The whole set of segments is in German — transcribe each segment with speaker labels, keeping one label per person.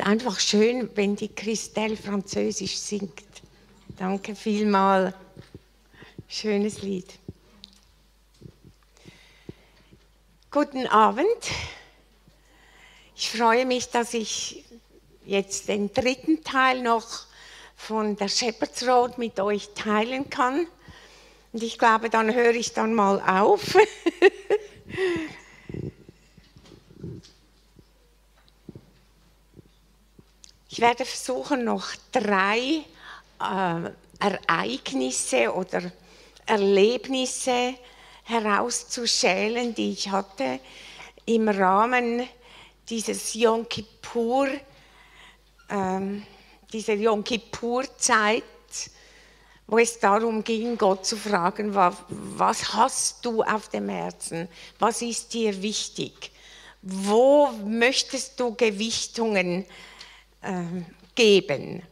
Speaker 1: ist einfach schön, wenn die Christelle Französisch singt. Danke vielmal. Schönes Lied. Guten Abend. Ich freue mich, dass ich jetzt den dritten Teil noch von der Shepherd's Road mit euch teilen kann. Und ich glaube, dann höre ich dann mal auf. ich werde versuchen, noch drei äh, Ereignisse oder Erlebnisse herauszuschälen, die ich hatte im Rahmen dieses Yom Kippur, ähm, dieser Yom Kippur-Zeit, wo es darum ging, Gott zu fragen, was, was hast du auf dem Herzen? Was ist dir wichtig? Wo möchtest du Gewichtungen äh, geben?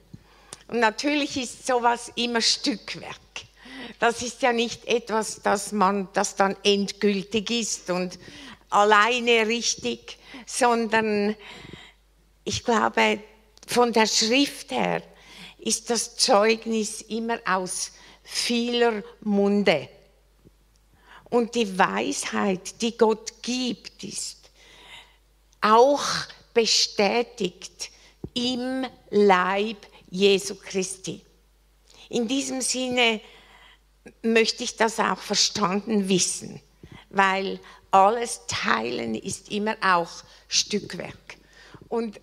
Speaker 1: Und natürlich ist sowas immer Stückwerk. Das ist ja nicht etwas, das man, das dann endgültig ist und alleine richtig, sondern ich glaube, von der Schrift her ist das Zeugnis immer aus vieler Munde. Und die Weisheit, die Gott gibt, ist auch bestätigt im Leib Jesu Christi. In diesem Sinne möchte ich das auch verstanden wissen, weil alles Teilen ist immer auch Stückwerk. Und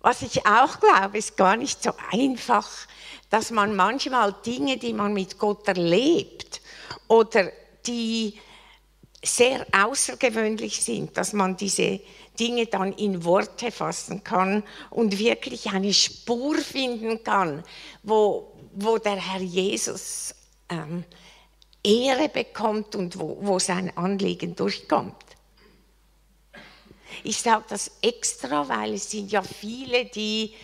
Speaker 1: was ich auch glaube, ist gar nicht so einfach, dass man manchmal Dinge, die man mit Gott erlebt oder die sehr außergewöhnlich sind, dass man diese Dinge dann in Worte fassen kann und wirklich eine Spur finden kann, wo, wo der Herr Jesus ähm, Ehre bekommt und wo, wo sein Anliegen durchkommt. Ich sage das extra, weil es sind ja viele, die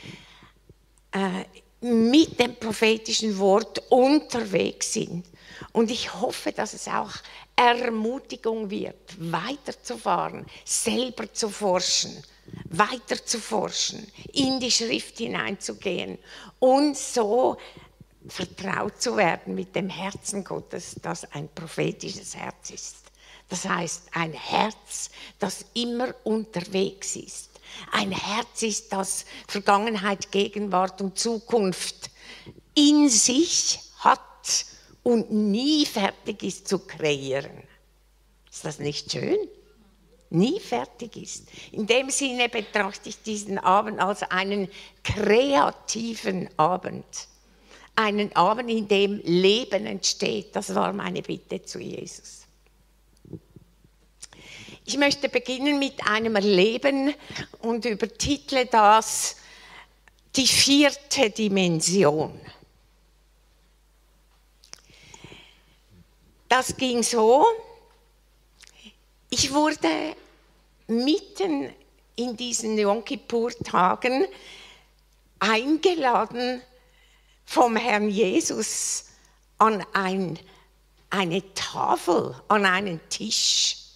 Speaker 1: äh, mit dem prophetischen Wort unterwegs sind. Und ich hoffe, dass es auch Ermutigung wird, weiterzufahren, selber zu forschen, weiter zu forschen, in die Schrift hineinzugehen und so vertraut zu werden mit dem Herzen Gottes, das ein prophetisches Herz ist. Das heißt, ein Herz, das immer unterwegs ist. Ein Herz ist, das Vergangenheit, Gegenwart und Zukunft in sich hat und nie fertig ist zu kreieren. Ist das nicht schön? Nie fertig ist. In dem Sinne betrachte ich diesen Abend als einen kreativen Abend. Einen Abend, in dem Leben entsteht. Das war meine Bitte zu Jesus. Ich möchte beginnen mit einem Erleben und übertitle das die vierte Dimension. Das ging so, ich wurde mitten in diesen Yom Kippur-Tagen eingeladen vom Herrn Jesus an ein, eine Tafel, an einen Tisch.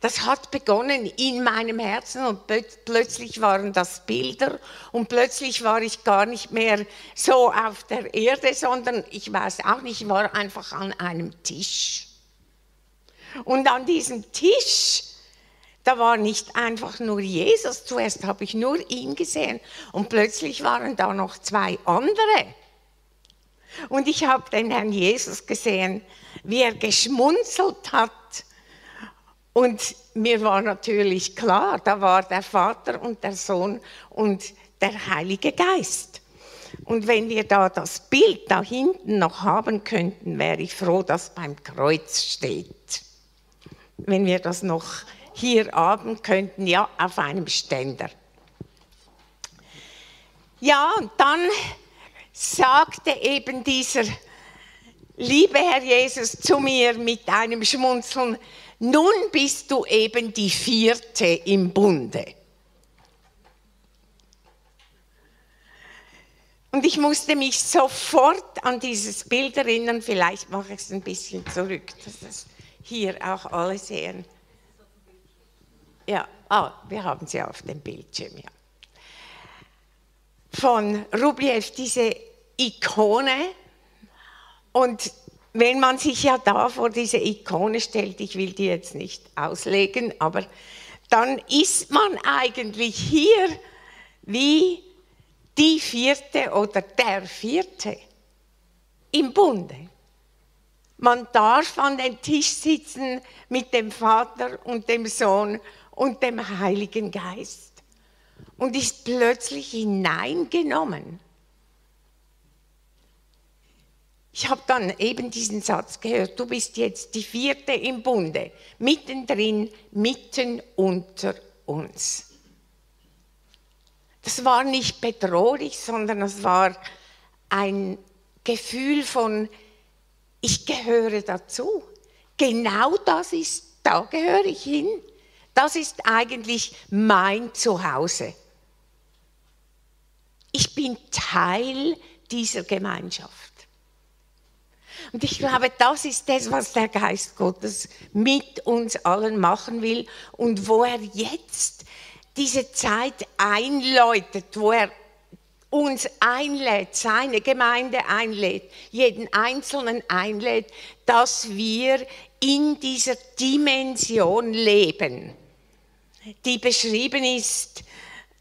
Speaker 1: Das hat begonnen in meinem Herzen und plötzlich waren das Bilder und plötzlich war ich gar nicht mehr so auf der Erde, sondern ich weiß auch nicht, ich war einfach an einem Tisch. Und an diesem Tisch, da war nicht einfach nur Jesus, zuerst habe ich nur ihn gesehen und plötzlich waren da noch zwei andere. Und ich habe den Herrn Jesus gesehen, wie er geschmunzelt hat und mir war natürlich klar, da war der Vater und der Sohn und der Heilige Geist. Und wenn wir da das Bild da hinten noch haben könnten, wäre ich froh, dass beim Kreuz steht. Wenn wir das noch hier haben könnten, ja, auf einem Ständer. Ja, und dann sagte eben dieser liebe Herr Jesus zu mir mit einem Schmunzeln, nun bist du eben die vierte im Bunde. Und ich musste mich sofort an dieses Bild erinnern, vielleicht mache ich es ein bisschen zurück, dass das hier auch alle sehen. Ja, ah, wir haben sie auf dem Bildschirm, ja. von Rubliev, diese Ikone. Und wenn man sich ja da vor diese Ikone stellt, ich will die jetzt nicht auslegen, aber dann ist man eigentlich hier wie die vierte oder der vierte im Bunde. Man darf an den Tisch sitzen mit dem Vater und dem Sohn und dem Heiligen Geist und ist plötzlich hineingenommen. Ich habe dann eben diesen Satz gehört, du bist jetzt die vierte im Bunde, mittendrin, mitten unter uns. Das war nicht bedrohlich, sondern es war ein Gefühl von, ich gehöre dazu. Genau das ist, da gehöre ich hin. Das ist eigentlich mein Zuhause. Ich bin Teil dieser Gemeinschaft. Und ich glaube, das ist das, was der Geist Gottes mit uns allen machen will und wo er jetzt diese Zeit einläutet, wo er uns einlädt, seine Gemeinde einlädt, jeden Einzelnen einlädt, dass wir in dieser Dimension leben, die beschrieben ist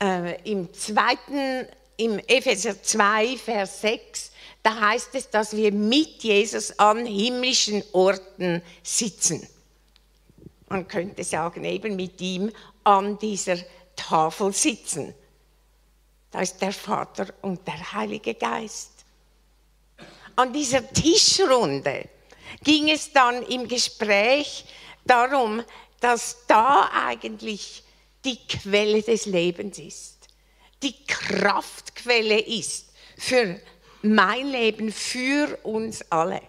Speaker 1: äh, im zweiten, im Epheser 2, Vers 6, da heißt es, dass wir mit Jesus an himmlischen Orten sitzen. Man könnte sagen, eben mit ihm an dieser Tafel sitzen. Da ist der Vater und der Heilige Geist. An dieser Tischrunde ging es dann im Gespräch darum, dass da eigentlich die Quelle des Lebens ist, die Kraftquelle ist für mein Leben, für uns alle.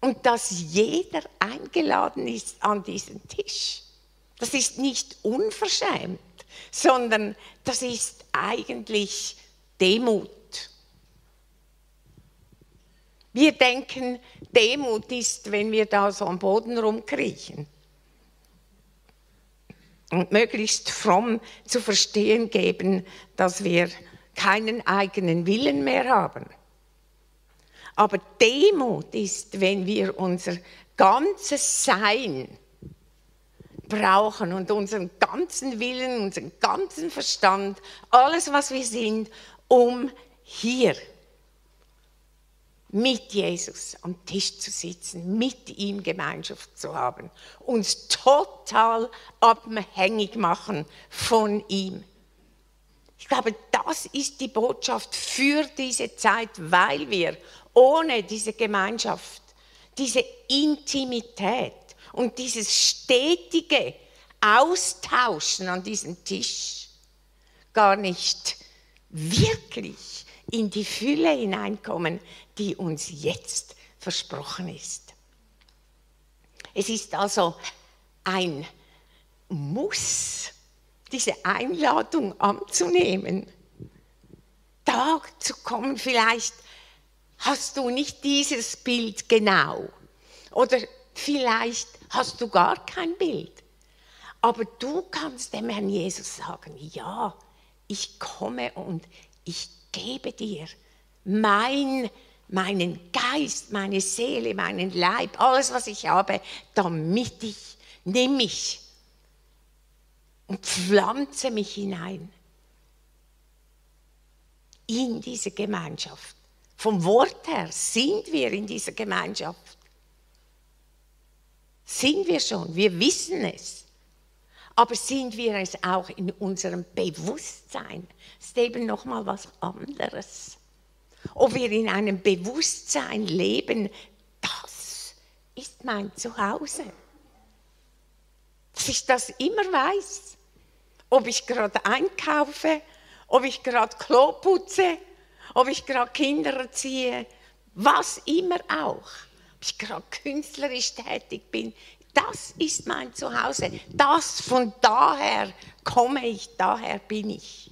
Speaker 1: Und dass jeder eingeladen ist an diesen Tisch. Das ist nicht unverschämt sondern das ist eigentlich Demut. Wir denken, Demut ist, wenn wir da so am Boden rumkriechen und möglichst fromm zu verstehen geben, dass wir keinen eigenen Willen mehr haben. Aber Demut ist, wenn wir unser ganzes Sein brauchen und unseren ganzen Willen, unseren ganzen Verstand, alles, was wir sind, um hier mit Jesus am Tisch zu sitzen, mit ihm Gemeinschaft zu haben, uns total abhängig machen von ihm. Ich glaube, das ist die Botschaft für diese Zeit, weil wir ohne diese Gemeinschaft, diese Intimität, und dieses stetige Austauschen an diesem Tisch gar nicht wirklich in die Fülle hineinkommen, die uns jetzt versprochen ist. Es ist also ein Muss, diese Einladung anzunehmen, da zu kommen. Vielleicht hast du nicht dieses Bild genau oder vielleicht hast du gar kein Bild. Aber du kannst dem Herrn Jesus sagen, ja, ich komme und ich gebe dir mein, meinen Geist, meine Seele, meinen Leib, alles, was ich habe, damit ich, nimm mich und pflanze mich hinein in diese Gemeinschaft. Vom Wort her sind wir in dieser Gemeinschaft sind wir schon, wir wissen es. Aber sind wir es auch in unserem Bewusstsein? Das ist eben nochmal was anderes. Ob wir in einem Bewusstsein leben, das ist mein Zuhause. Dass ich das immer weiß. Ob ich gerade einkaufe, ob ich gerade Klo putze, ob ich gerade Kinder erziehe, was immer auch ich gerade künstlerisch tätig bin, das ist mein Zuhause. Das von daher komme ich, daher bin ich.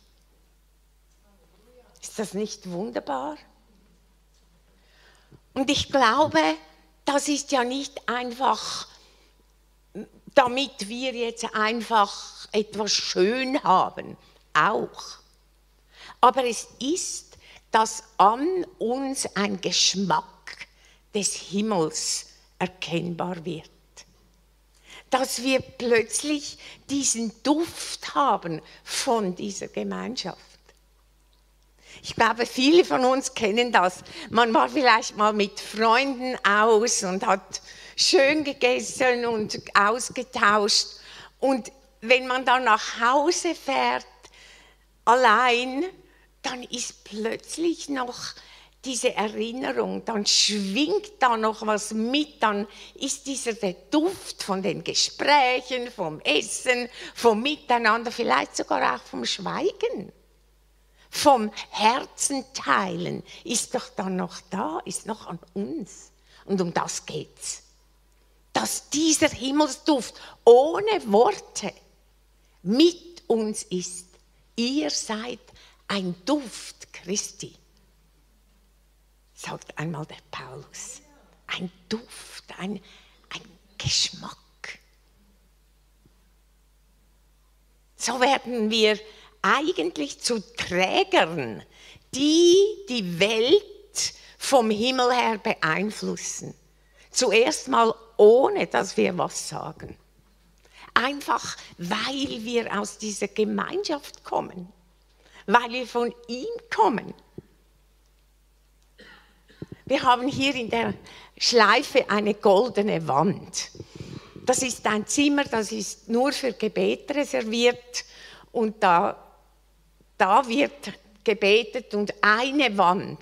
Speaker 1: Ist das nicht wunderbar? Und ich glaube, das ist ja nicht einfach, damit wir jetzt einfach etwas schön haben, auch. Aber es ist, dass an uns ein Geschmack des Himmels erkennbar wird. Dass wir plötzlich diesen Duft haben von dieser Gemeinschaft. Ich glaube, viele von uns kennen das. Man war vielleicht mal mit Freunden aus und hat schön gegessen und ausgetauscht. Und wenn man dann nach Hause fährt, allein, dann ist plötzlich noch diese Erinnerung, dann schwingt da noch was mit, dann ist dieser der Duft von den Gesprächen, vom Essen, vom Miteinander, vielleicht sogar auch vom Schweigen, vom Herzen teilen, ist doch dann noch da, ist noch an uns. Und um das geht's. Dass dieser Himmelsduft ohne Worte mit uns ist. Ihr seid ein Duft Christi, sagt einmal der Paulus. Ein Duft, ein, ein Geschmack. So werden wir eigentlich zu Trägern, die die Welt vom Himmel her beeinflussen. Zuerst mal ohne, dass wir was sagen. Einfach weil wir aus dieser Gemeinschaft kommen, weil wir von ihm kommen. Wir haben hier in der Schleife eine goldene Wand. Das ist ein Zimmer, das ist nur für Gebet reserviert und da, da wird gebetet und eine Wand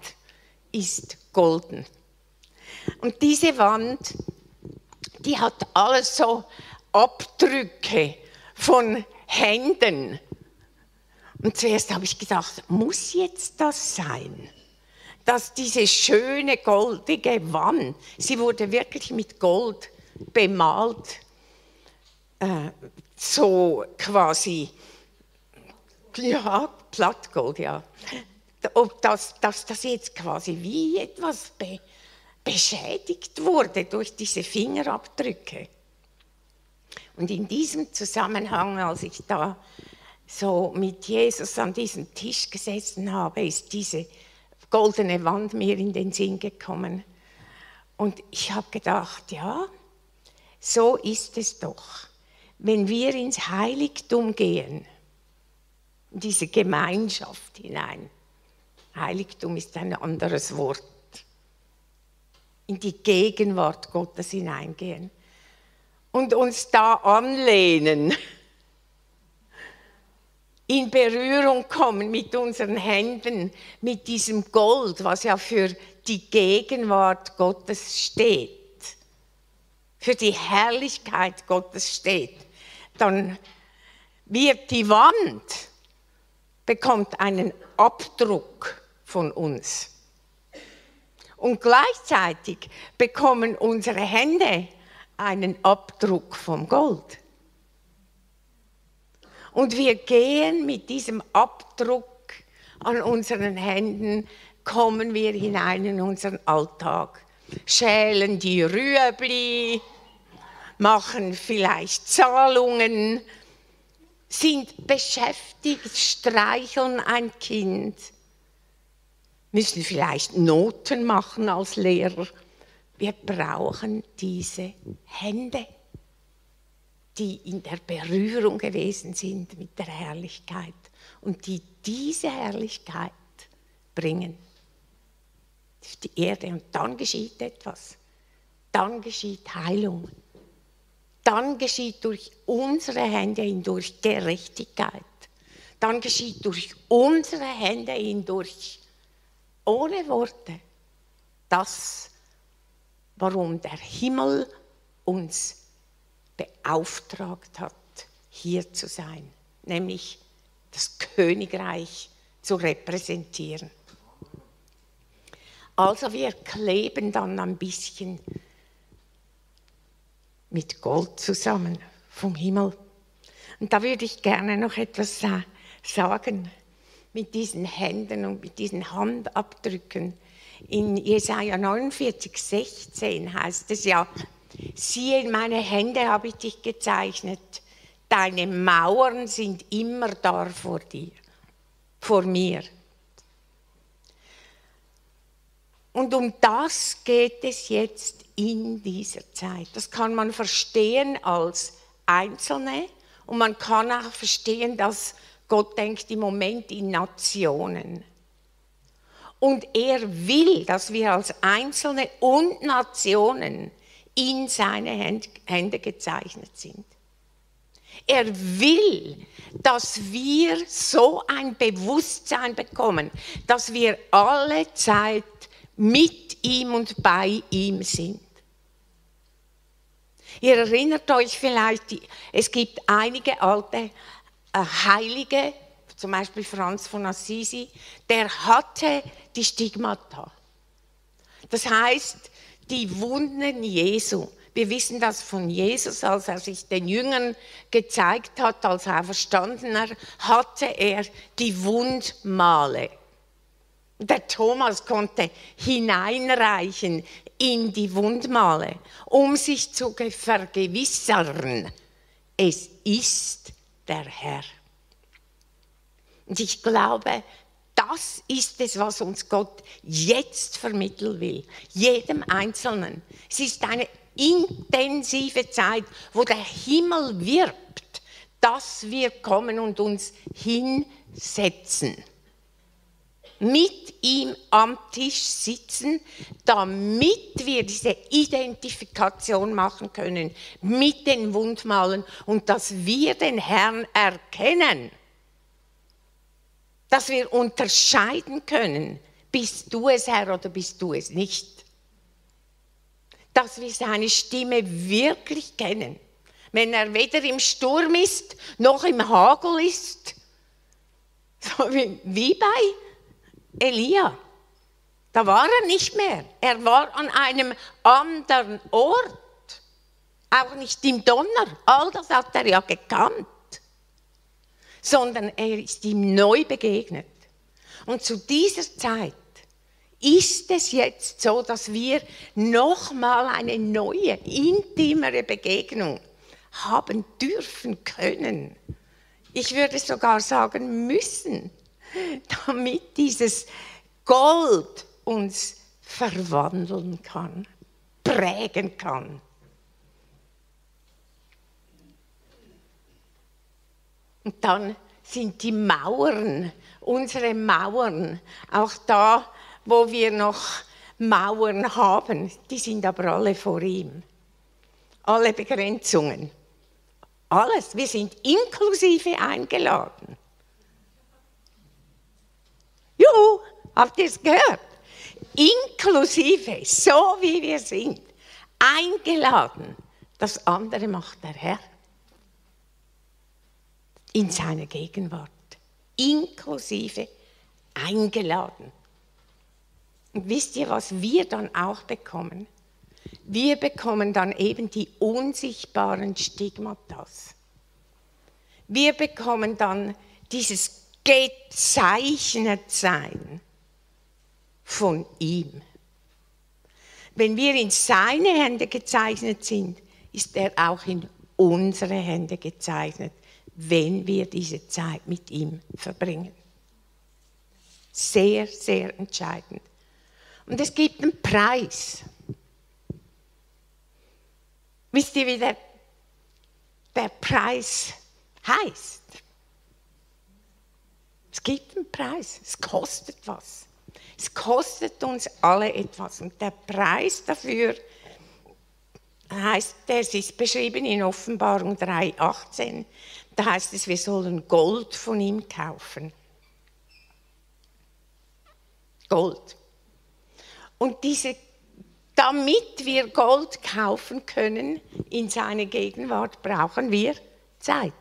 Speaker 1: ist golden. Und diese Wand, die hat alles so Abdrücke von Händen. Und zuerst habe ich gedacht, muss jetzt das sein? Dass diese schöne goldige Wand, sie wurde wirklich mit Gold bemalt, äh, so quasi, ja, Plattgold, ja. Ob das, dass das jetzt quasi wie etwas be, beschädigt wurde durch diese Fingerabdrücke. Und in diesem Zusammenhang, als ich da so mit Jesus an diesem Tisch gesessen habe, ist diese goldene Wand mir in den Sinn gekommen. Und ich habe gedacht, ja, so ist es doch. Wenn wir ins Heiligtum gehen, in diese Gemeinschaft hinein, Heiligtum ist ein anderes Wort, in die Gegenwart Gottes hineingehen, und uns da anlehnen, in Berührung kommen mit unseren Händen, mit diesem Gold, was ja für die Gegenwart Gottes steht, für die Herrlichkeit Gottes steht, dann wird die Wand, bekommt einen Abdruck von uns. Und gleichzeitig bekommen unsere Hände einen Abdruck vom Gold. Und wir gehen mit diesem Abdruck an unseren Händen, kommen wir hinein in unseren Alltag, schälen die Rüebli, machen vielleicht Zahlungen, sind beschäftigt, streicheln ein Kind, müssen vielleicht Noten machen als Lehrer wir brauchen diese Hände, die in der Berührung gewesen sind mit der Herrlichkeit und die diese Herrlichkeit bringen auf die Erde. Und dann geschieht etwas. Dann geschieht Heilung. Dann geschieht durch unsere Hände hindurch Gerechtigkeit. Dann geschieht durch unsere Hände hindurch, ohne Worte, das, warum der Himmel uns beauftragt hat, hier zu sein, nämlich das Königreich zu repräsentieren. Also wir kleben dann ein bisschen mit Gold zusammen vom Himmel. Und da würde ich gerne noch etwas sagen mit diesen Händen und mit diesen Handabdrücken in Jesaja 49, 16 heißt es ja, siehe, in meine Hände habe ich dich gezeichnet, deine Mauern sind immer da vor dir, vor mir. Und um das geht es jetzt in dieser Zeit. Das kann man verstehen als Einzelne und man kann auch verstehen, dass Gott denkt im Moment in Nationen. Und er will, dass wir als Einzelne und Nationen in seine Hände gezeichnet sind. Er will, dass wir so ein Bewusstsein bekommen, dass wir alle Zeit mit ihm und bei ihm sind. Ihr erinnert euch vielleicht, es gibt einige alte äh, Heilige, zum Beispiel Franz von Assisi, der hatte die Stigmata. Das heißt, die Wunden Jesu. Wir wissen das von Jesus, als er sich den Jüngern gezeigt hat, als er Verstandener, hatte er die Wundmale. Der Thomas konnte hineinreichen in die Wundmale, um sich zu vergewissern, es ist der Herr. Und ich glaube, das ist es, was uns Gott jetzt vermitteln will. Jedem Einzelnen. Es ist eine intensive Zeit, wo der Himmel wirbt, dass wir kommen und uns hinsetzen. Mit ihm am Tisch sitzen, damit wir diese Identifikation machen können mit den Wundmalen und dass wir den Herrn erkennen dass wir unterscheiden können, bist du es, Herr, oder bist du es nicht. Dass wir seine Stimme wirklich kennen. Wenn er weder im Sturm ist, noch im Hagel ist. Wie bei Elia. Da war er nicht mehr. Er war an einem anderen Ort. Auch nicht im Donner. All das hat er ja gekannt sondern er ist ihm neu begegnet. Und zu dieser Zeit ist es jetzt so, dass wir nochmal eine neue, intimere Begegnung haben dürfen können. Ich würde sogar sagen müssen, damit dieses Gold uns verwandeln kann, prägen kann. Und dann sind die Mauern, unsere Mauern, auch da, wo wir noch Mauern haben, die sind aber alle vor ihm. Alle Begrenzungen. Alles. Wir sind inklusive eingeladen. Juhu, habt ihr es gehört? Inklusive, so wie wir sind. Eingeladen. Das andere macht der Herr in seiner Gegenwart, inklusive eingeladen. Und wisst ihr, was wir dann auch bekommen? Wir bekommen dann eben die unsichtbaren Stigmatas. Wir bekommen dann dieses Gezeichnetsein von ihm. Wenn wir in seine Hände gezeichnet sind, ist er auch in unsere Hände gezeichnet wenn wir diese Zeit mit ihm verbringen. Sehr, sehr entscheidend. Und es gibt einen Preis. Wisst ihr, wie der, der Preis heißt? Es gibt einen Preis, es kostet was. Es kostet uns alle etwas. Und der Preis dafür heißt, es ist beschrieben in Offenbarung 3,18. Da heißt es, wir sollen Gold von ihm kaufen. Gold. Und diese, damit wir Gold kaufen können in seine Gegenwart, brauchen wir Zeit.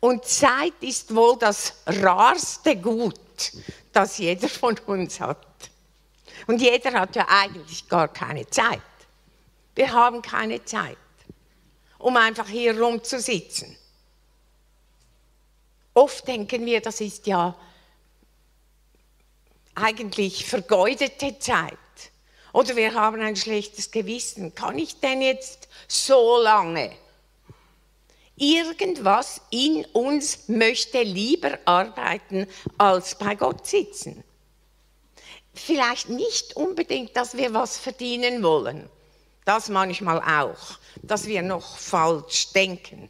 Speaker 1: Und Zeit ist wohl das rarste Gut, das jeder von uns hat. Und jeder hat ja eigentlich gar keine Zeit. Wir haben keine Zeit um einfach hier rumzusitzen. Oft denken wir, das ist ja eigentlich vergeudete Zeit. Oder wir haben ein schlechtes Gewissen. Kann ich denn jetzt so lange? Irgendwas in uns möchte lieber arbeiten, als bei Gott sitzen. vielleicht nicht unbedingt, dass wir was verdienen wollen. Das manchmal auch, dass wir noch falsch denken.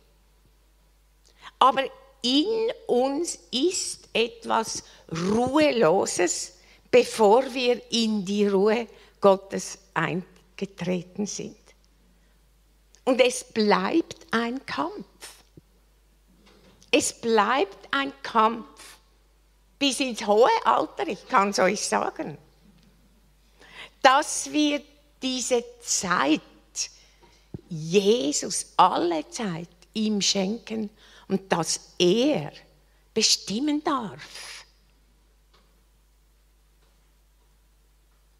Speaker 1: Aber in uns ist etwas Ruheloses, bevor wir in die Ruhe Gottes eingetreten sind. Und es bleibt ein Kampf. Es bleibt ein Kampf bis ins hohe Alter, ich kann es euch sagen, dass wir diese Zeit, Jesus alle Zeit ihm schenken und dass er bestimmen darf.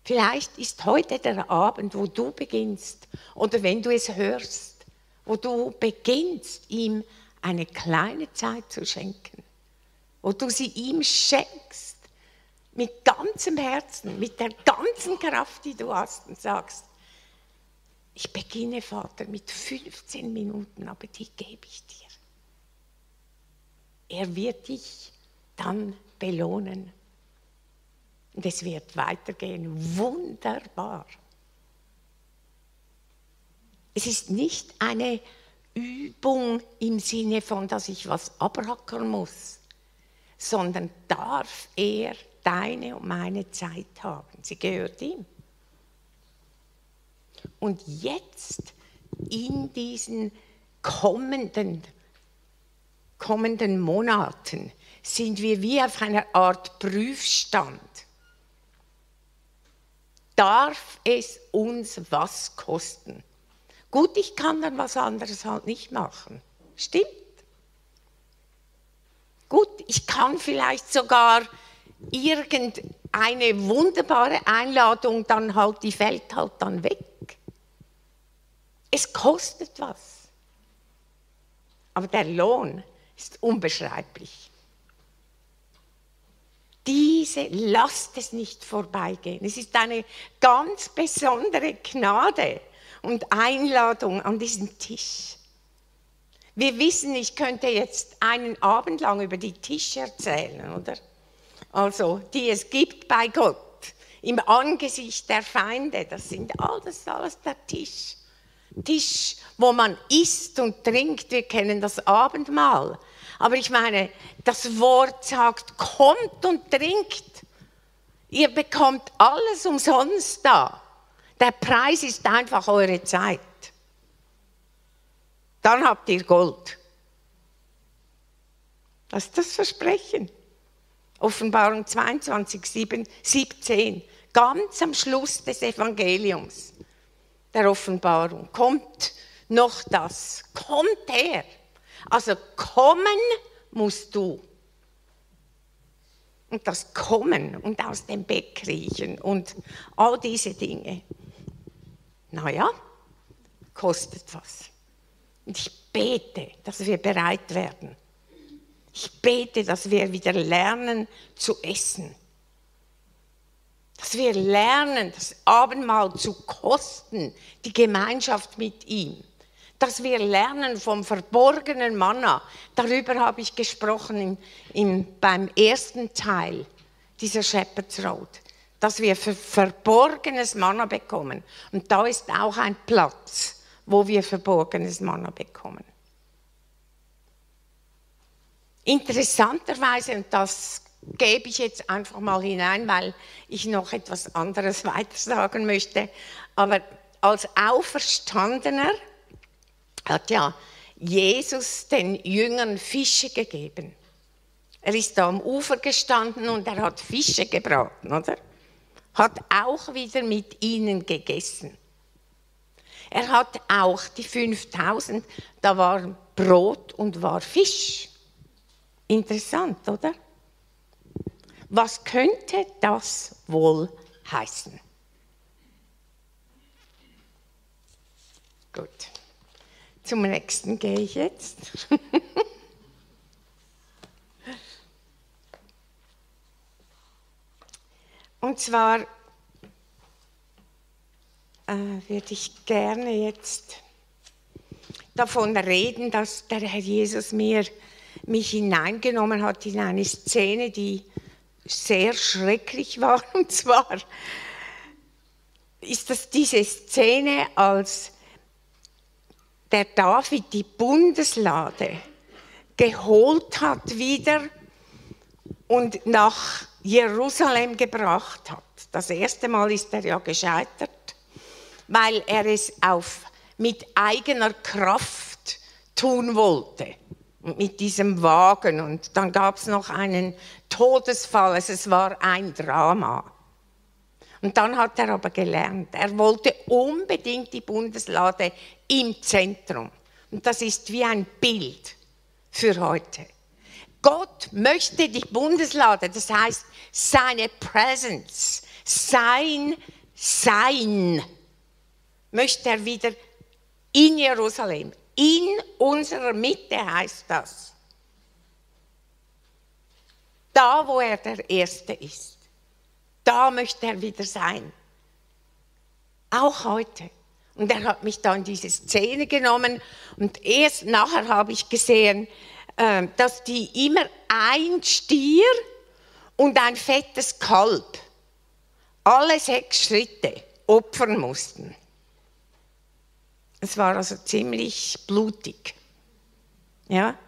Speaker 1: Vielleicht ist heute der Abend, wo du beginnst, oder wenn du es hörst, wo du beginnst, ihm eine kleine Zeit zu schenken, wo du sie ihm schenkst, mit ganzem Herzen, mit der ganzen Kraft, die du hast, und sagst, ich beginne, Vater, mit 15 Minuten, aber die gebe ich dir. Er wird dich dann belohnen. Und es wird weitergehen. Wunderbar. Es ist nicht eine Übung im Sinne von, dass ich was abrackern muss, sondern darf er deine und meine Zeit haben. Sie gehört ihm. Und jetzt in diesen kommenden, kommenden Monaten sind wir wie auf einer Art Prüfstand. Darf es uns was kosten? Gut, ich kann dann was anderes halt nicht machen. Stimmt. Gut, ich kann vielleicht sogar irgendeine wunderbare Einladung, dann halt, die fällt halt dann weg. Es kostet was. Aber der Lohn ist unbeschreiblich. Diese lasst es nicht vorbeigehen. Es ist eine ganz besondere Gnade und Einladung an diesen Tisch. Wir wissen, ich könnte jetzt einen Abend lang über die Tische erzählen, oder? Also, die es gibt bei Gott, im Angesicht der Feinde, das sind alles, alles der Tisch. Tisch, wo man isst und trinkt, wir kennen das Abendmahl. Aber ich meine, das Wort sagt, kommt und trinkt. Ihr bekommt alles umsonst da. Der Preis ist einfach eure Zeit. Dann habt ihr Gold. Das ist das Versprechen. Offenbarung 22, 7, 17. Ganz am Schluss des Evangeliums, der Offenbarung, kommt noch das. Kommt her. Also kommen musst du. Und das Kommen und aus dem Bett kriechen und all diese Dinge naja, kostet was. Und ich bete, dass wir bereit werden. Ich bete, dass wir wieder lernen zu essen. Dass wir lernen, das Abendmahl zu kosten, die Gemeinschaft mit ihm. Dass wir lernen vom verborgenen Manna. Darüber habe ich gesprochen in, in, beim ersten Teil dieser Shepherd's Road dass wir verborgenes Manna bekommen. Und da ist auch ein Platz, wo wir verborgenes Manna bekommen. Interessanterweise, und das gebe ich jetzt einfach mal hinein, weil ich noch etwas anderes weiter sagen möchte, aber als Auferstandener hat ja Jesus den Jüngern Fische gegeben. Er ist da am Ufer gestanden und er hat Fische gebraten, oder? hat auch wieder mit ihnen gegessen. Er hat auch die 5000, da war Brot und war Fisch. Interessant, oder? Was könnte das wohl heißen? Gut, zum nächsten gehe ich jetzt. Und zwar äh, würde ich gerne jetzt davon reden, dass der Herr Jesus mir, mich hineingenommen hat in eine Szene, die sehr schrecklich war. Und zwar ist das diese Szene, als der David die Bundeslade geholt hat wieder und nach Jerusalem gebracht hat. Das erste Mal ist er ja gescheitert, weil er es auf, mit eigener Kraft tun wollte. Mit diesem Wagen. Und dann gab es noch einen Todesfall. Also es war ein Drama. Und dann hat er aber gelernt, er wollte unbedingt die Bundeslade im Zentrum. Und das ist wie ein Bild für heute. Gott möchte die Bundeslade, das heißt seine Presence, sein Sein, möchte er wieder in Jerusalem, in unserer Mitte heißt das. Da, wo er der Erste ist. Da möchte er wieder sein. Auch heute. Und er hat mich da in diese Szene genommen und erst nachher habe ich gesehen, äh, dass die immer ein Stier und ein fettes Kalb alle sechs Schritte opfern mussten. Es war also ziemlich blutig. Ja?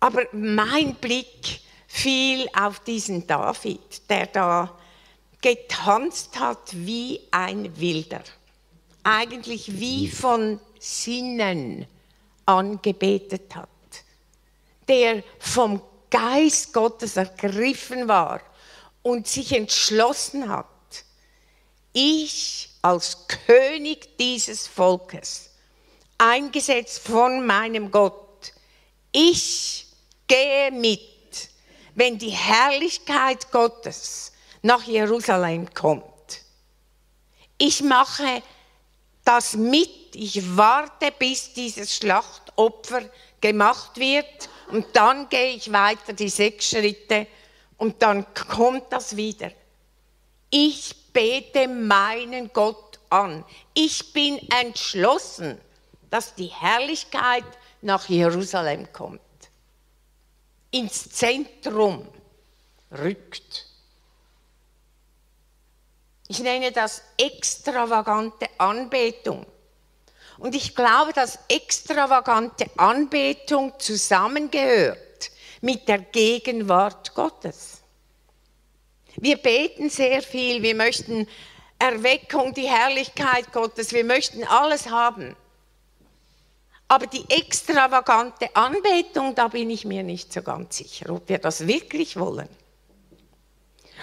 Speaker 1: Aber mein Blick fiel auf diesen David, der da getanzt hat wie ein Wilder. Eigentlich wie von Sinnen angebetet hat. Der vom Geist Gottes ergriffen war und sich entschlossen hat, ich als König dieses Volkes, eingesetzt von meinem Gott, ich gehe mit wenn die Herrlichkeit Gottes nach Jerusalem kommt. Ich mache das mit, ich warte, bis dieses Schlachtopfer gemacht wird und dann gehe ich weiter die sechs Schritte und dann kommt das wieder. Ich bete meinen Gott an. Ich bin entschlossen, dass die Herrlichkeit nach Jerusalem kommt ins Zentrum rückt. Ich nenne das extravagante Anbetung. Und ich glaube, dass extravagante Anbetung zusammengehört mit der Gegenwart Gottes. Wir beten sehr viel, wir möchten Erweckung, die Herrlichkeit Gottes, wir möchten alles haben. Aber die extravagante Anbetung, da bin ich mir nicht so ganz sicher, ob wir das wirklich wollen.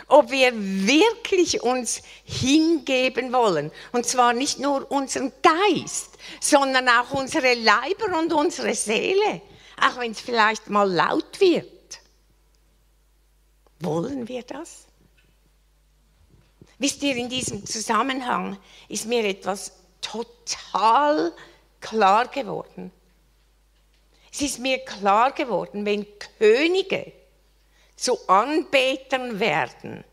Speaker 1: Ob wir wirklich uns hingeben wollen. Und zwar nicht nur unseren Geist, sondern auch unsere Leiber und unsere Seele. Auch wenn es vielleicht mal laut wird. Wollen wir das? Wisst ihr, in diesem Zusammenhang ist mir etwas total klar geworden. Es ist mir klar geworden, wenn Könige zu Anbetern werden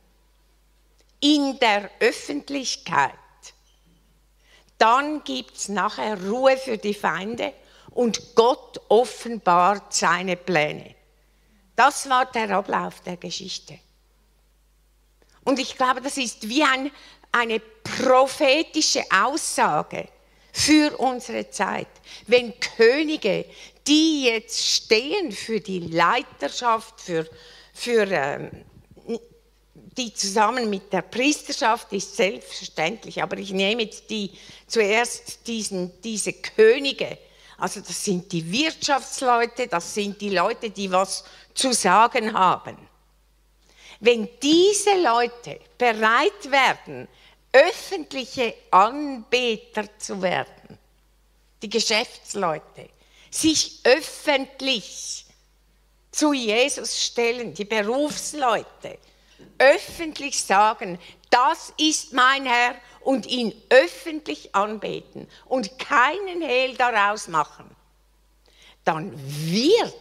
Speaker 1: in der Öffentlichkeit, dann gibt es nachher Ruhe für die Feinde und Gott offenbart seine Pläne. Das war der Ablauf der Geschichte. Und ich glaube, das ist wie ein, eine prophetische Aussage für unsere Zeit. Wenn Könige, die jetzt stehen für die Leiterschaft, für, für ähm, die zusammen mit der Priesterschaft ist selbstverständlich, aber ich nehme jetzt die, zuerst diesen, diese Könige, also das sind die Wirtschaftsleute, das sind die Leute, die was zu sagen haben. Wenn diese Leute bereit werden, öffentliche Anbeter zu werden, die Geschäftsleute, sich öffentlich zu Jesus stellen, die Berufsleute, öffentlich sagen, das ist mein Herr und ihn öffentlich anbeten und keinen Hehl daraus machen, dann wird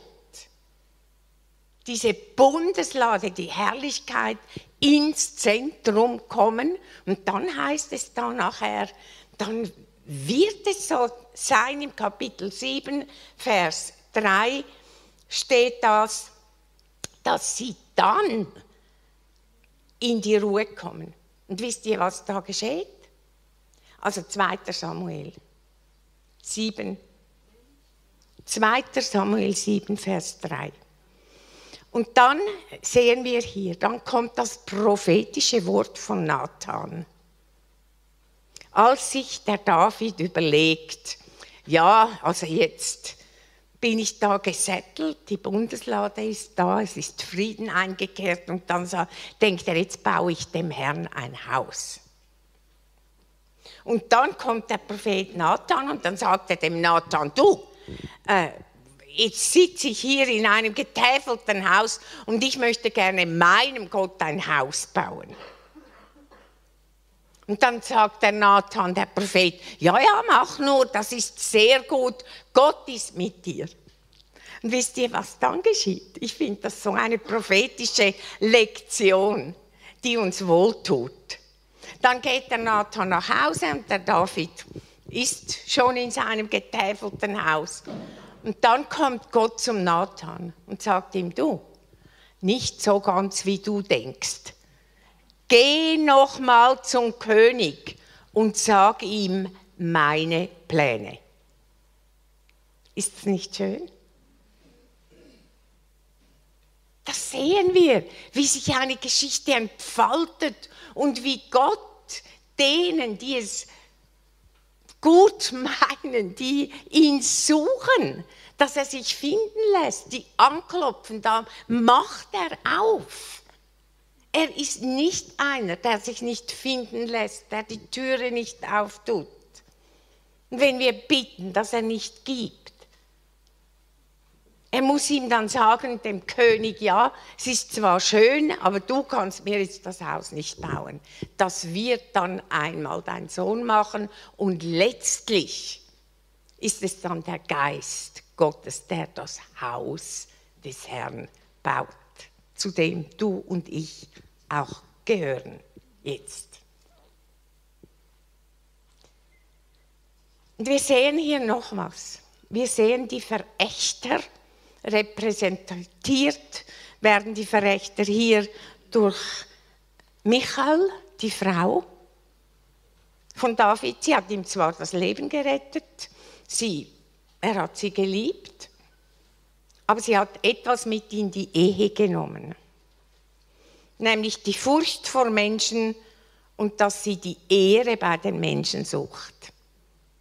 Speaker 1: diese Bundeslade, die Herrlichkeit ins Zentrum kommen. Und dann heißt es da nachher, dann wird es so sein, im Kapitel 7, Vers 3 steht das, dass sie dann in die Ruhe kommen. Und wisst ihr, was da geschieht? Also 2. Samuel 7. 2. Samuel 7, Vers 3. Und dann sehen wir hier, dann kommt das prophetische Wort von Nathan. Als sich der David überlegt, ja, also jetzt bin ich da gesettelt, die Bundeslade ist da, es ist Frieden eingekehrt und dann so, denkt er, jetzt baue ich dem Herrn ein Haus. Und dann kommt der Prophet Nathan und dann sagt er dem Nathan, du, äh, jetzt sitze ich hier in einem getäfelten Haus und ich möchte gerne meinem Gott ein Haus bauen. Und dann sagt der Nathan, der Prophet, ja, ja, mach nur, das ist sehr gut, Gott ist mit dir. Und wisst ihr, was dann geschieht? Ich finde das so eine prophetische Lektion, die uns wohltut. Dann geht der Nathan nach Hause und der David ist schon in seinem getäfelten Haus. Und dann kommt Gott zum Nathan und sagt ihm, du, nicht so ganz wie du denkst. Geh noch mal zum König und sag ihm meine Pläne. Ist es nicht schön? Das sehen wir, wie sich eine Geschichte entfaltet und wie Gott denen, die es gut meinen, die ihn suchen, dass er sich finden lässt, die anklopfen, da macht er auf. Er ist nicht einer, der sich nicht finden lässt, der die Türe nicht auftut. Wenn wir bitten, dass er nicht gibt, er muss ihm dann sagen, dem König, ja, es ist zwar schön, aber du kannst mir jetzt das Haus nicht bauen. Das wird dann einmal dein Sohn machen und letztlich ist es dann der Geist Gottes, der das Haus des Herrn baut, zu dem du und ich auch gehören jetzt. Und wir sehen hier noch was. Wir sehen die Verächter repräsentiert werden die Verächter hier durch Michael, die Frau von David. Sie hat ihm zwar das Leben gerettet, sie, er hat sie geliebt, aber sie hat etwas mit in die Ehe genommen, nämlich die Furcht vor Menschen und dass sie die Ehre bei den Menschen sucht.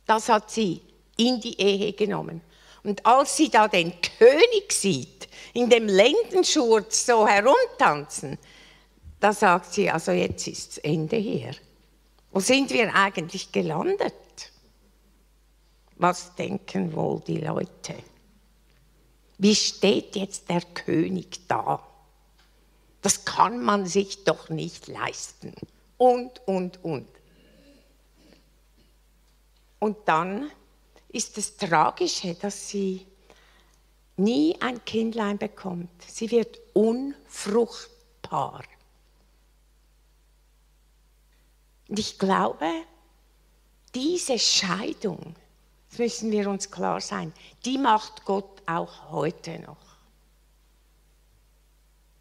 Speaker 1: Das hat sie in die Ehe genommen. Und als sie da den König sieht, in dem Lendenschurz so herumtanzen, da sagt sie, also jetzt ist das Ende hier. Wo sind wir eigentlich gelandet? Was denken wohl die Leute? Wie steht jetzt der König da? Das kann man sich doch nicht leisten. Und, und, und. Und dann ist das Tragische, dass sie nie ein Kindlein bekommt. Sie wird unfruchtbar. Und ich glaube, diese Scheidung, das müssen wir uns klar sein, die macht Gott auch heute noch.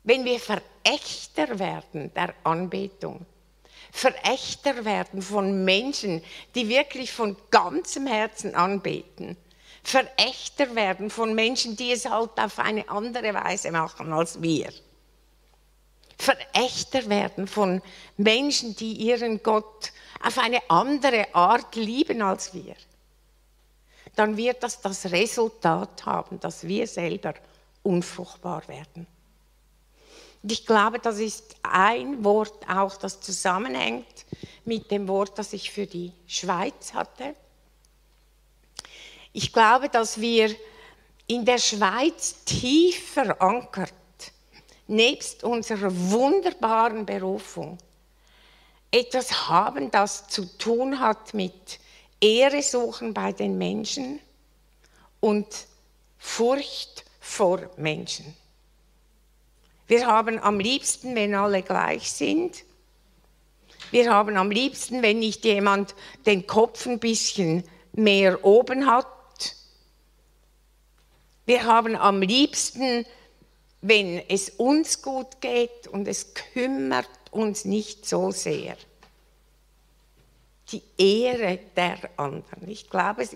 Speaker 1: Wenn wir Verächter werden der Anbetung, Verächter werden von Menschen, die wirklich von ganzem Herzen anbeten. Verächter werden von Menschen, die es halt auf eine andere Weise machen als wir. Verächter werden von Menschen, die ihren Gott auf eine andere Art lieben als wir. Dann wird das das Resultat haben, dass wir selber unfruchtbar werden. Und ich glaube, das ist ein Wort auch, das zusammenhängt mit dem Wort, das ich für die Schweiz hatte. Ich glaube, dass wir in der Schweiz tief verankert, nebst unserer wunderbaren Berufung, etwas haben, das zu tun hat mit Ehre suchen bei den Menschen und Furcht vor Menschen. Wir haben am liebsten, wenn alle gleich sind. Wir haben am liebsten, wenn nicht jemand den Kopf ein bisschen mehr oben hat. Wir haben am liebsten, wenn es uns gut geht und es kümmert uns nicht so sehr. Die Ehre der anderen. Ich glaube,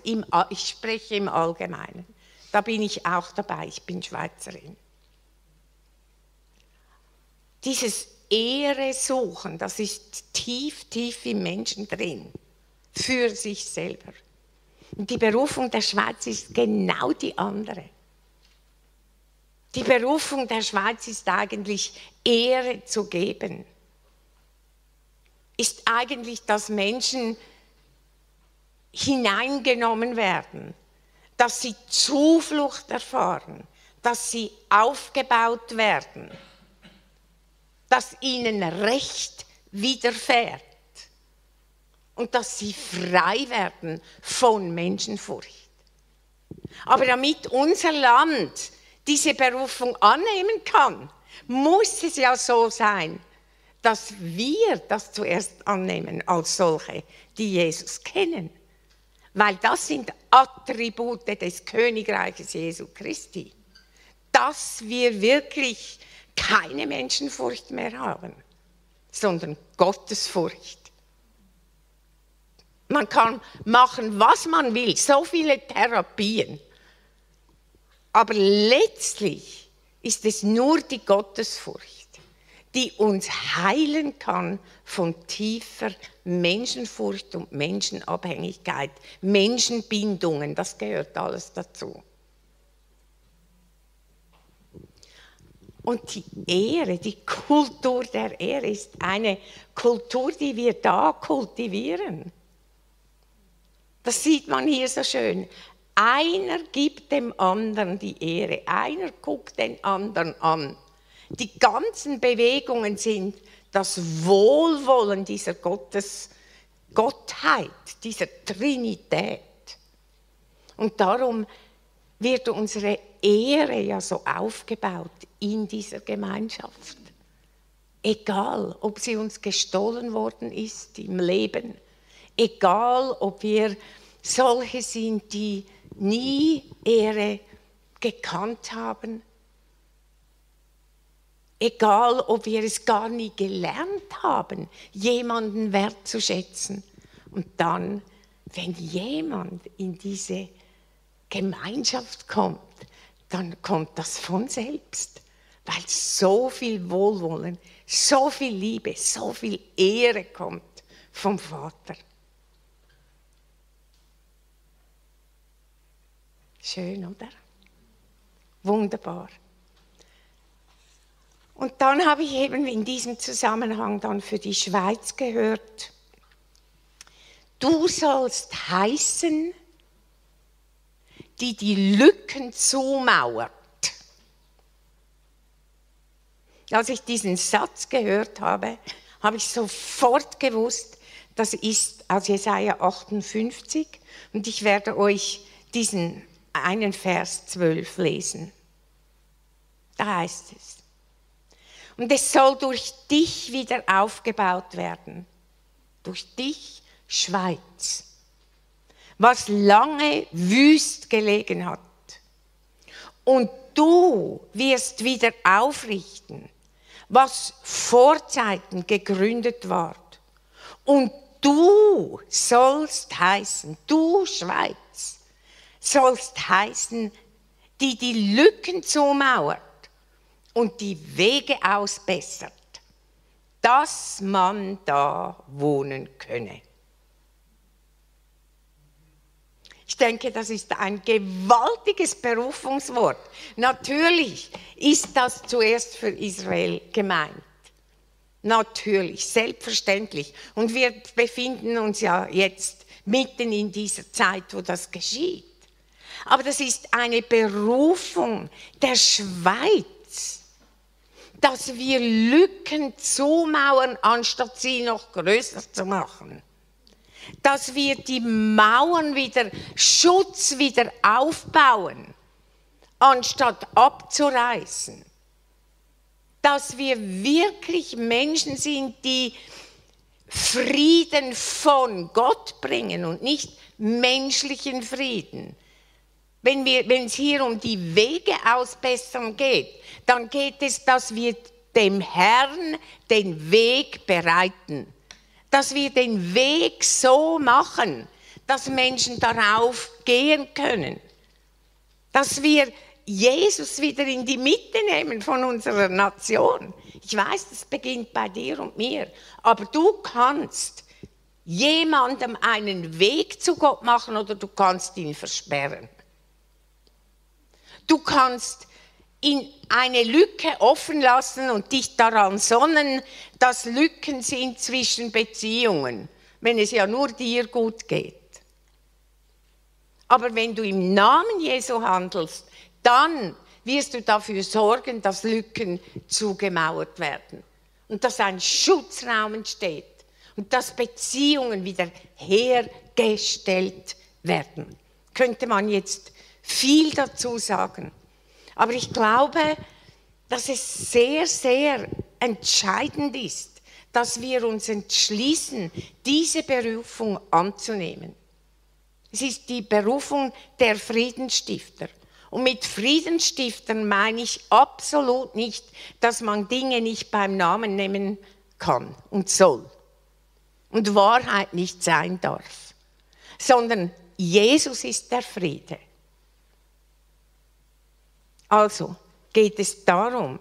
Speaker 1: ich spreche im Allgemeinen. Da bin ich auch dabei. Ich bin Schweizerin. Dieses Ehre suchen, das ist tief, tief im Menschen drin. Für sich selber. Und die Berufung der Schweiz ist genau die andere. Die Berufung der Schweiz ist eigentlich Ehre zu geben. Ist eigentlich, dass Menschen hineingenommen werden, dass sie Zuflucht erfahren, dass sie aufgebaut werden, dass ihnen Recht widerfährt und dass sie frei werden von Menschenfurcht. Aber damit unser Land diese Berufung annehmen kann, muss es ja so sein, dass wir das zuerst annehmen als solche, die Jesus kennen. Weil das sind Attribute des Königreiches Jesu Christi. Dass wir wirklich keine Menschenfurcht mehr haben, sondern Gottesfurcht. Man kann machen, was man will, so viele Therapien. Aber letztlich ist es nur die Gottesfurcht, die uns heilen kann von tiefer Menschenfurcht und Menschenabhängigkeit, Menschenbindungen, das gehört alles dazu. Und die Ehre, die Kultur der Ehre ist eine Kultur, die wir da kultivieren. Das sieht man hier so schön. Einer gibt dem anderen die Ehre, einer guckt den anderen an. Die ganzen Bewegungen sind das Wohlwollen dieser Gottes, Gottheit, dieser Trinität. Und darum wird unsere Ehre ja so aufgebaut in dieser Gemeinschaft. Egal, ob sie uns gestohlen worden ist im Leben, egal, ob wir solche sind, die nie Ehre gekannt haben, egal, ob wir es gar nie gelernt haben, jemanden wertzuschätzen. Und dann, wenn jemand in diese Gemeinschaft kommt, dann kommt das von selbst, weil so viel Wohlwollen, so viel Liebe, so viel Ehre kommt vom Vater. Schön, oder? Wunderbar. Und dann habe ich eben in diesem Zusammenhang dann für die Schweiz gehört, du sollst heißen, die die Lücken zumauert. Als ich diesen Satz gehört habe, habe ich sofort gewusst, das ist aus Jesaja 58 und ich werde euch diesen einen Vers 12 lesen. Da heißt es, und es soll durch dich wieder aufgebaut werden, durch dich Schweiz was lange wüst gelegen hat. Und du wirst wieder aufrichten, was vor Zeiten gegründet ward. Und du sollst heißen, du Schweiz, sollst heißen, die die Lücken zumauert und die Wege ausbessert, dass man da wohnen könne. Ich denke, das ist ein gewaltiges Berufungswort. Natürlich ist das zuerst für Israel gemeint. Natürlich, selbstverständlich. Und wir befinden uns ja jetzt mitten in dieser Zeit, wo das geschieht. Aber das ist eine Berufung der Schweiz, dass wir Lücken zumauern, anstatt sie noch größer zu machen dass wir die Mauern wieder, Schutz wieder aufbauen, anstatt abzureißen. Dass wir wirklich Menschen sind, die Frieden von Gott bringen und nicht menschlichen Frieden. Wenn, es hier um die Wegeausbesserung geht, dann geht es, dass wir dem Herrn den Weg bereiten. Dass wir den Weg so machen, dass Menschen darauf gehen können. Dass wir Jesus wieder in die Mitte nehmen von unserer Nation. Ich weiß, das beginnt bei dir und mir, aber du kannst jemandem einen Weg zu Gott machen oder du kannst ihn versperren. Du kannst in eine Lücke offen lassen und dich daran sonnen, dass Lücken sind zwischen Beziehungen, wenn es ja nur dir gut geht. Aber wenn du im Namen Jesu handelst, dann wirst du dafür sorgen, dass Lücken zugemauert werden und dass ein Schutzraum entsteht und dass Beziehungen wieder hergestellt werden. Könnte man jetzt viel dazu sagen. Aber ich glaube, dass es sehr, sehr entscheidend ist, dass wir uns entschließen, diese Berufung anzunehmen. Es ist die Berufung der Friedensstifter. Und mit Friedensstiftern meine ich absolut nicht, dass man Dinge nicht beim Namen nehmen kann und soll und Wahrheit nicht sein darf, sondern Jesus ist der Friede. Also geht es darum,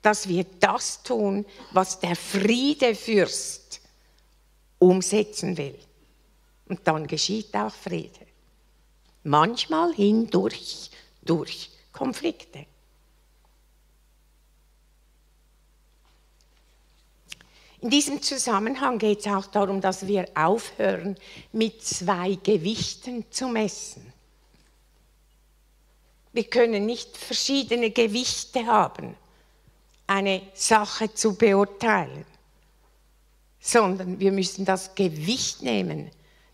Speaker 1: dass wir das tun, was der Friedefürst umsetzen will. Und dann geschieht auch Friede manchmal hindurch durch Konflikte. In diesem Zusammenhang geht es auch darum, dass wir aufhören, mit zwei Gewichten zu messen. Wir können nicht verschiedene Gewichte haben, eine Sache zu beurteilen, sondern wir müssen das Gewicht nehmen,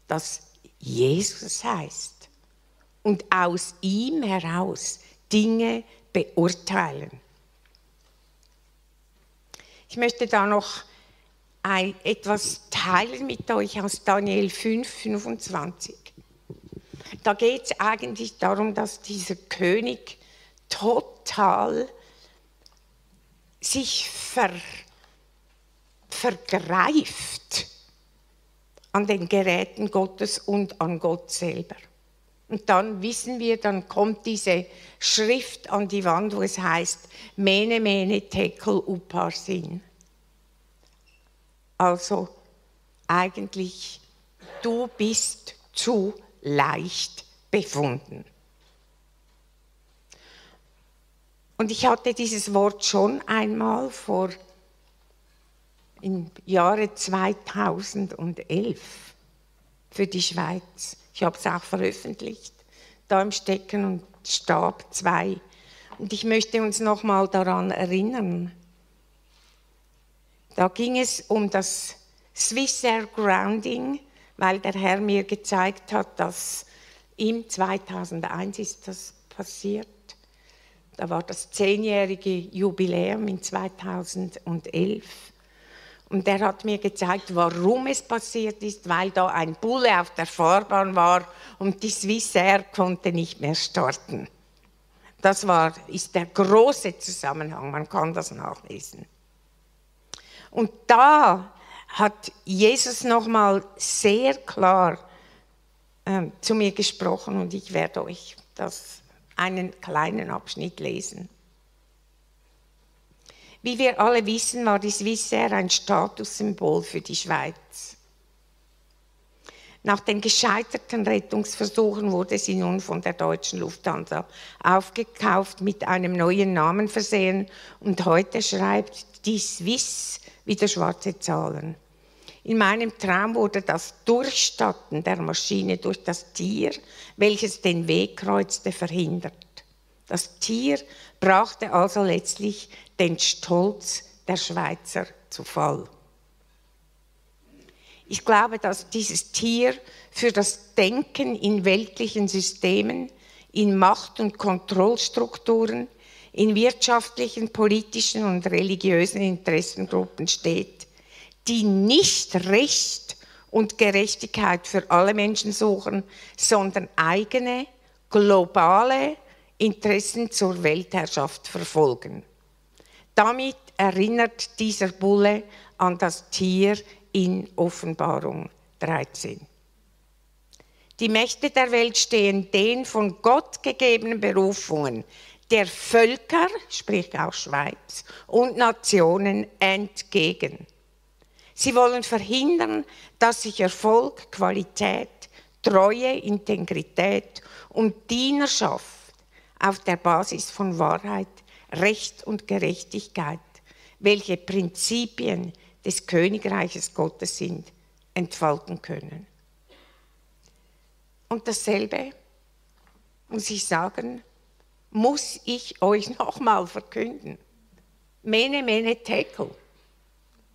Speaker 1: das Jesus heißt und aus ihm heraus Dinge beurteilen. Ich möchte da noch etwas teilen mit euch aus Daniel 5, 25. Da geht es eigentlich darum, dass dieser König total sich ver, vergreift an den Geräten Gottes und an Gott selber. Und dann wissen wir, dann kommt diese Schrift an die Wand, wo es heißt, Mene, Mene, Tekel, Uparsin. Also eigentlich, du bist zu leicht befunden. Und ich hatte dieses Wort schon einmal vor im Jahre 2011 für die Schweiz ich habe es auch veröffentlicht, da im Stecken und Stab 2. Und ich möchte uns nochmal daran erinnern. Da ging es um das Swiss Air Grounding, weil der Herr mir gezeigt hat, dass im 2001 ist das passiert. Da war das zehnjährige Jubiläum in 2011. Und der hat mir gezeigt, warum es passiert ist, weil da ein Bulle auf der Fahrbahn war und die Swissair konnte nicht mehr starten. Das war, ist der große Zusammenhang, man kann das nachlesen. Und da hat Jesus nochmal sehr klar äh, zu mir gesprochen und ich werde euch das einen kleinen Abschnitt lesen. Wie wir alle wissen, war die Swissair ein Statussymbol für die Schweiz. Nach den gescheiterten Rettungsversuchen wurde sie nun von der deutschen Lufthansa aufgekauft, mit einem neuen Namen versehen und heute schreibt die Swiss wieder schwarze Zahlen. In meinem Traum wurde das Durchstatten der Maschine durch das Tier, welches den Weg kreuzte, verhindert. Das Tier brachte also letztlich den Stolz der Schweizer zu Fall. Ich glaube, dass dieses Tier für das Denken in weltlichen Systemen, in Macht- und Kontrollstrukturen, in wirtschaftlichen, politischen und religiösen Interessengruppen steht, die nicht Recht und Gerechtigkeit für alle Menschen suchen, sondern eigene, globale Interessen zur Weltherrschaft verfolgen. Damit erinnert dieser Bulle an das Tier in Offenbarung 13. Die Mächte der Welt stehen den von Gott gegebenen Berufungen der Völker, sprich auch Schweiz, und Nationen entgegen. Sie wollen verhindern, dass sich Erfolg, Qualität, Treue, Integrität und Dienerschaft auf der Basis von Wahrheit, Recht und Gerechtigkeit, welche Prinzipien des Königreiches Gottes sind, entfalten können. Und dasselbe muss ich sagen, muss ich euch nochmal verkünden. Mene, mene, tekel,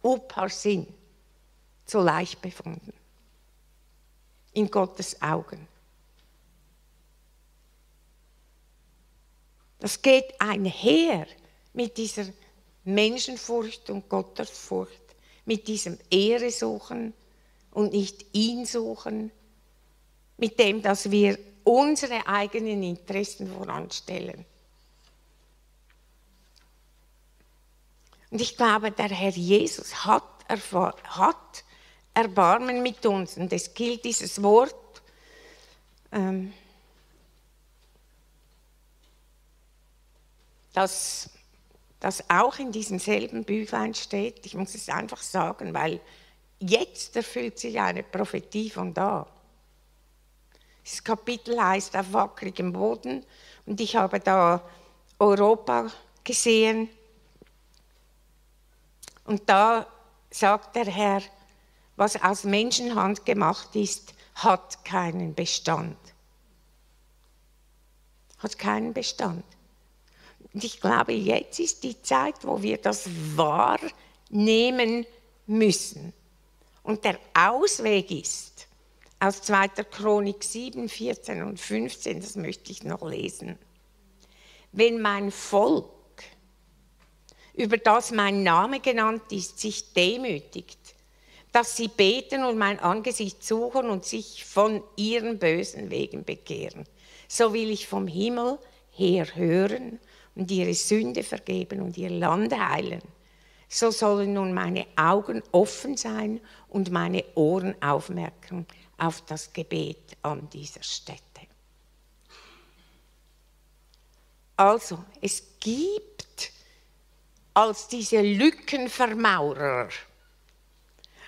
Speaker 1: Uparsin, zu leicht befunden. In Gottes Augen. Das geht einher mit dieser Menschenfurcht und Gottesfurcht, mit diesem Ehre suchen und nicht ihn suchen, mit dem, dass wir unsere eigenen Interessen voranstellen. Und ich glaube, der Herr Jesus hat, hat Erbarmen mit uns. Und es gilt dieses Wort, ähm, das, das auch in diesem selben Büchlein steht. Ich muss es einfach sagen, weil jetzt erfüllt sich eine Prophetie von da. Das Kapitel heißt auf wackeligem Boden und ich habe da Europa gesehen. Und da sagt der Herr, was aus Menschenhand gemacht ist, hat keinen Bestand. Hat keinen Bestand. Und ich glaube, jetzt ist die Zeit, wo wir das wahrnehmen müssen. Und der Ausweg ist, aus 2. Chronik 7, 14 und 15, das möchte ich noch lesen. Wenn mein Volk, über das mein Name genannt ist, sich demütigt, dass sie beten und mein Angesicht suchen und sich von ihren bösen Wegen bekehren, so will ich vom Himmel her hören und ihre Sünde vergeben und ihr Land heilen. So sollen nun meine Augen offen sein und meine Ohren aufmerken auf das Gebet an dieser Stätte. Also, es gibt als diese Lückenvermaurer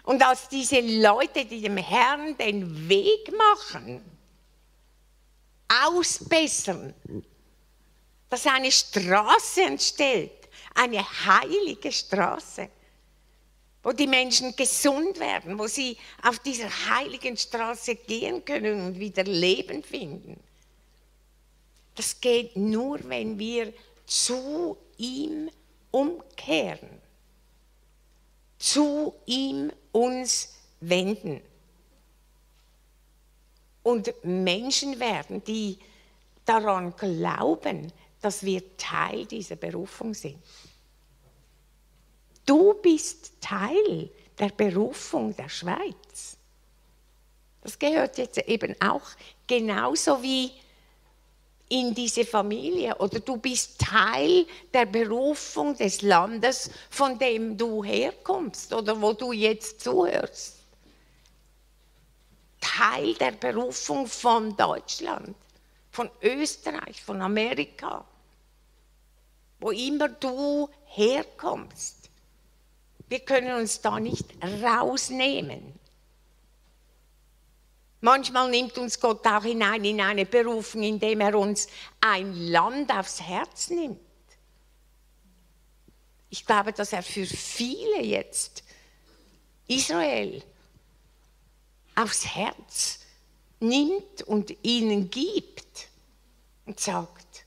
Speaker 1: und als diese Leute, die dem Herrn den Weg machen, ausbessern, dass eine Straße entsteht, eine heilige Straße wo die Menschen gesund werden, wo sie auf dieser heiligen Straße gehen können und wieder Leben finden. Das geht nur, wenn wir zu ihm umkehren, zu ihm uns wenden und Menschen werden, die daran glauben, dass wir Teil dieser Berufung sind. Du bist Teil der Berufung der Schweiz. Das gehört jetzt eben auch genauso wie in diese Familie oder du bist Teil der Berufung des Landes, von dem du herkommst oder wo du jetzt zuhörst. Teil der Berufung von Deutschland, von Österreich, von Amerika, wo immer du herkommst. Wir können uns da nicht rausnehmen. Manchmal nimmt uns Gott auch hinein in eine Berufung, indem er uns ein Land aufs Herz nimmt. Ich glaube, dass er für viele jetzt Israel aufs Herz nimmt und ihnen gibt und sagt,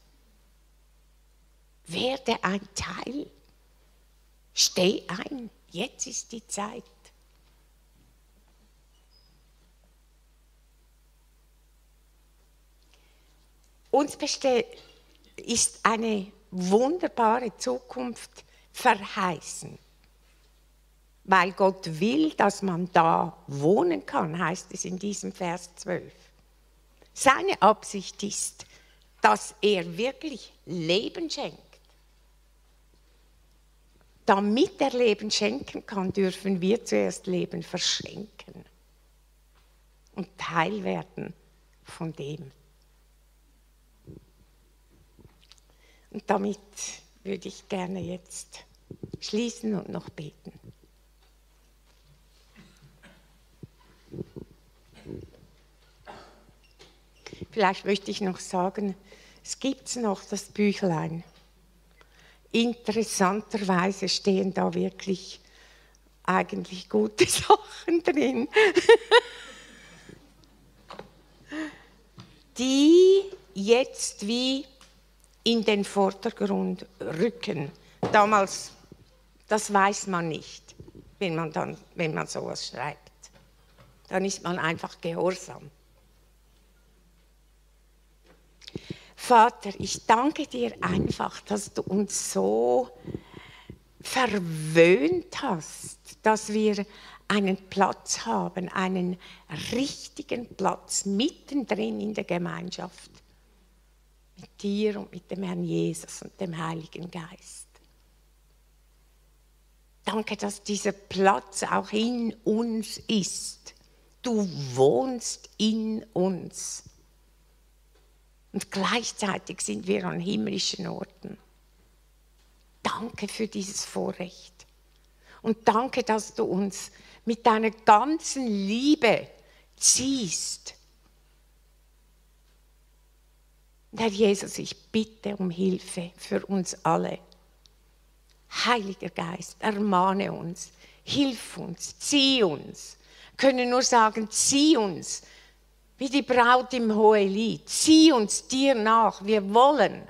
Speaker 1: werde ein Teil Steh ein, jetzt ist die Zeit. Uns ist eine wunderbare Zukunft verheißen, weil Gott will, dass man da wohnen kann, heißt es in diesem Vers 12. Seine Absicht ist, dass er wirklich Leben schenkt. Damit er Leben schenken kann, dürfen wir zuerst Leben verschenken und Teil werden von dem. Und damit würde ich gerne jetzt schließen und noch beten. Vielleicht möchte ich noch sagen, es gibt noch das Büchlein. Interessanterweise stehen da wirklich eigentlich gute Sachen drin, die jetzt wie in den Vordergrund rücken. Damals, das weiß man nicht, wenn man, dann, wenn man sowas schreibt. Dann ist man einfach gehorsam. Vater, ich danke dir einfach, dass du uns so verwöhnt hast, dass wir einen Platz haben, einen richtigen Platz mittendrin in der Gemeinschaft. Mit dir und mit dem Herrn Jesus und dem Heiligen Geist. Danke, dass dieser Platz auch in uns ist. Du wohnst in uns. Und gleichzeitig sind wir an himmlischen Orten. Danke für dieses Vorrecht. Und danke, dass du uns mit deiner ganzen Liebe ziehst. Herr Jesus, ich bitte um Hilfe für uns alle. Heiliger Geist, ermahne uns, hilf uns, zieh uns. können nur sagen, zieh uns wie die Braut im Hohelied. Zieh uns dir nach, wir wollen.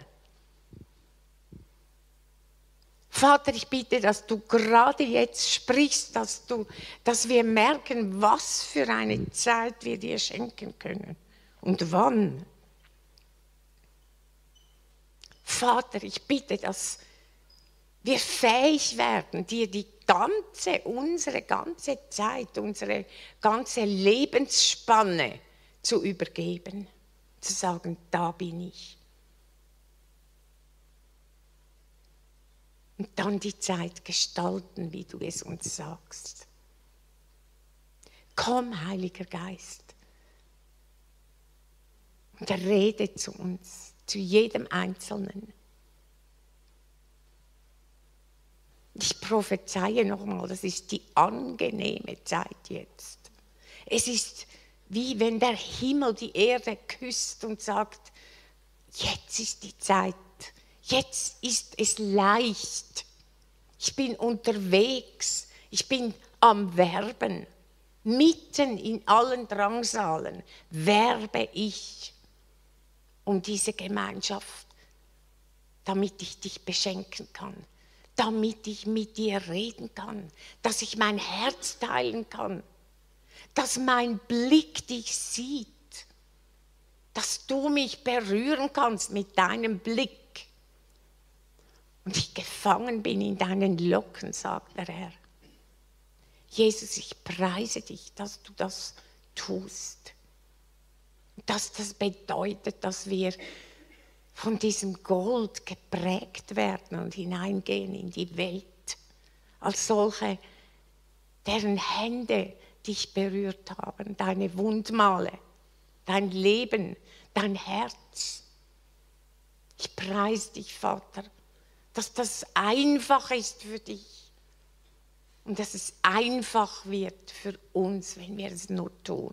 Speaker 1: Vater, ich bitte, dass du gerade jetzt sprichst, dass, du, dass wir merken, was für eine Zeit wir dir schenken können und wann. Vater, ich bitte, dass wir fähig werden, dir die ganze, unsere ganze Zeit, unsere ganze Lebensspanne zu übergeben, zu sagen, da bin ich. Und dann die Zeit gestalten, wie du es uns sagst. Komm, Heiliger Geist, und rede zu uns, zu jedem Einzelnen. Ich prophezeie nochmal, das ist die angenehme Zeit jetzt. Es ist wie wenn der Himmel die Erde küsst und sagt, jetzt ist die Zeit, jetzt ist es leicht, ich bin unterwegs, ich bin am Werben, mitten in allen Drangsalen werbe ich um diese Gemeinschaft, damit ich dich beschenken kann, damit ich mit dir reden kann, dass ich mein Herz teilen kann dass mein Blick dich sieht, dass du mich berühren kannst mit deinem Blick und ich gefangen bin in deinen Locken, sagt der Herr. Jesus, ich preise dich, dass du das tust. Dass das bedeutet, dass wir von diesem Gold geprägt werden und hineingehen in die Welt als solche, deren Hände dich berührt haben, deine Wundmale, dein Leben, dein Herz. Ich preise dich, Vater, dass das einfach ist für dich und dass es einfach wird für uns, wenn wir es nur tun.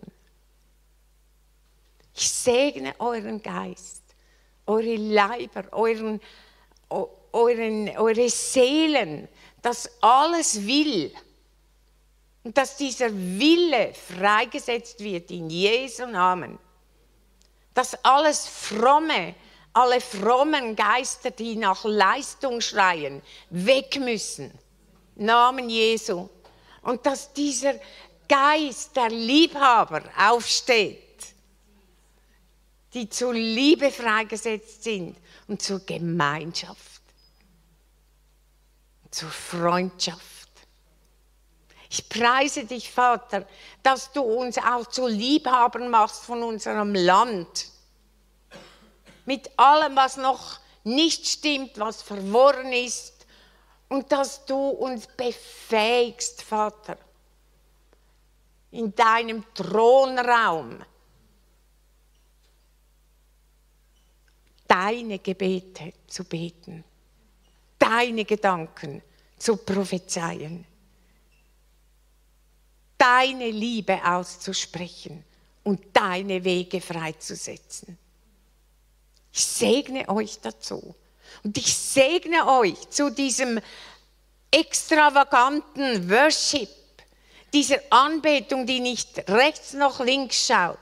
Speaker 1: Ich segne euren Geist, eure Leiber, euren, euren, eure Seelen, dass alles will und dass dieser Wille freigesetzt wird in Jesu Namen. Dass alles Fromme, alle frommen Geister, die nach Leistung schreien, weg müssen. Namen Jesu. Und dass dieser Geist der Liebhaber aufsteht, die zur Liebe freigesetzt sind und zur Gemeinschaft, zur Freundschaft. Ich preise dich, Vater, dass du uns auch zu Liebhabern machst von unserem Land. mit allem, was noch nicht stimmt, was verworren ist, und dass du uns befähigst, Vater, in deinem Thronraum deine Gebete zu beten, deine Gedanken zu prophezeien, deine Liebe auszusprechen und deine Wege freizusetzen. Ich segne euch dazu. Und ich segne euch zu diesem extravaganten Worship, dieser Anbetung, die nicht rechts noch links schaut.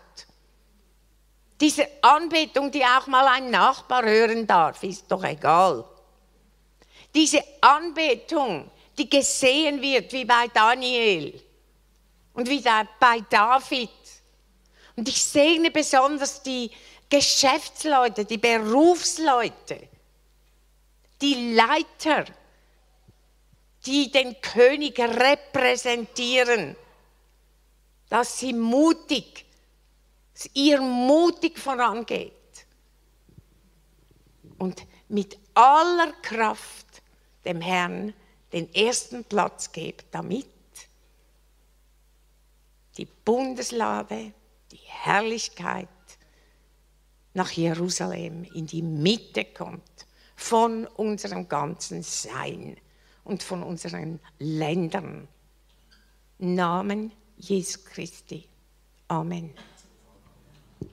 Speaker 1: Diese Anbetung, die auch mal ein Nachbar hören darf, ist doch egal. Diese Anbetung, die gesehen wird, wie bei Daniel und wie bei David. Und ich segne besonders die Geschäftsleute, die Berufsleute, die Leiter, die den König repräsentieren, dass sie mutig, dass ihr mutig vorangeht und mit aller Kraft dem Herrn den ersten Platz gebt, damit die Bundeslade, die Herrlichkeit nach Jerusalem in die Mitte kommt von unserem ganzen Sein und von unseren Ländern. Namen Jesu Christi. Amen.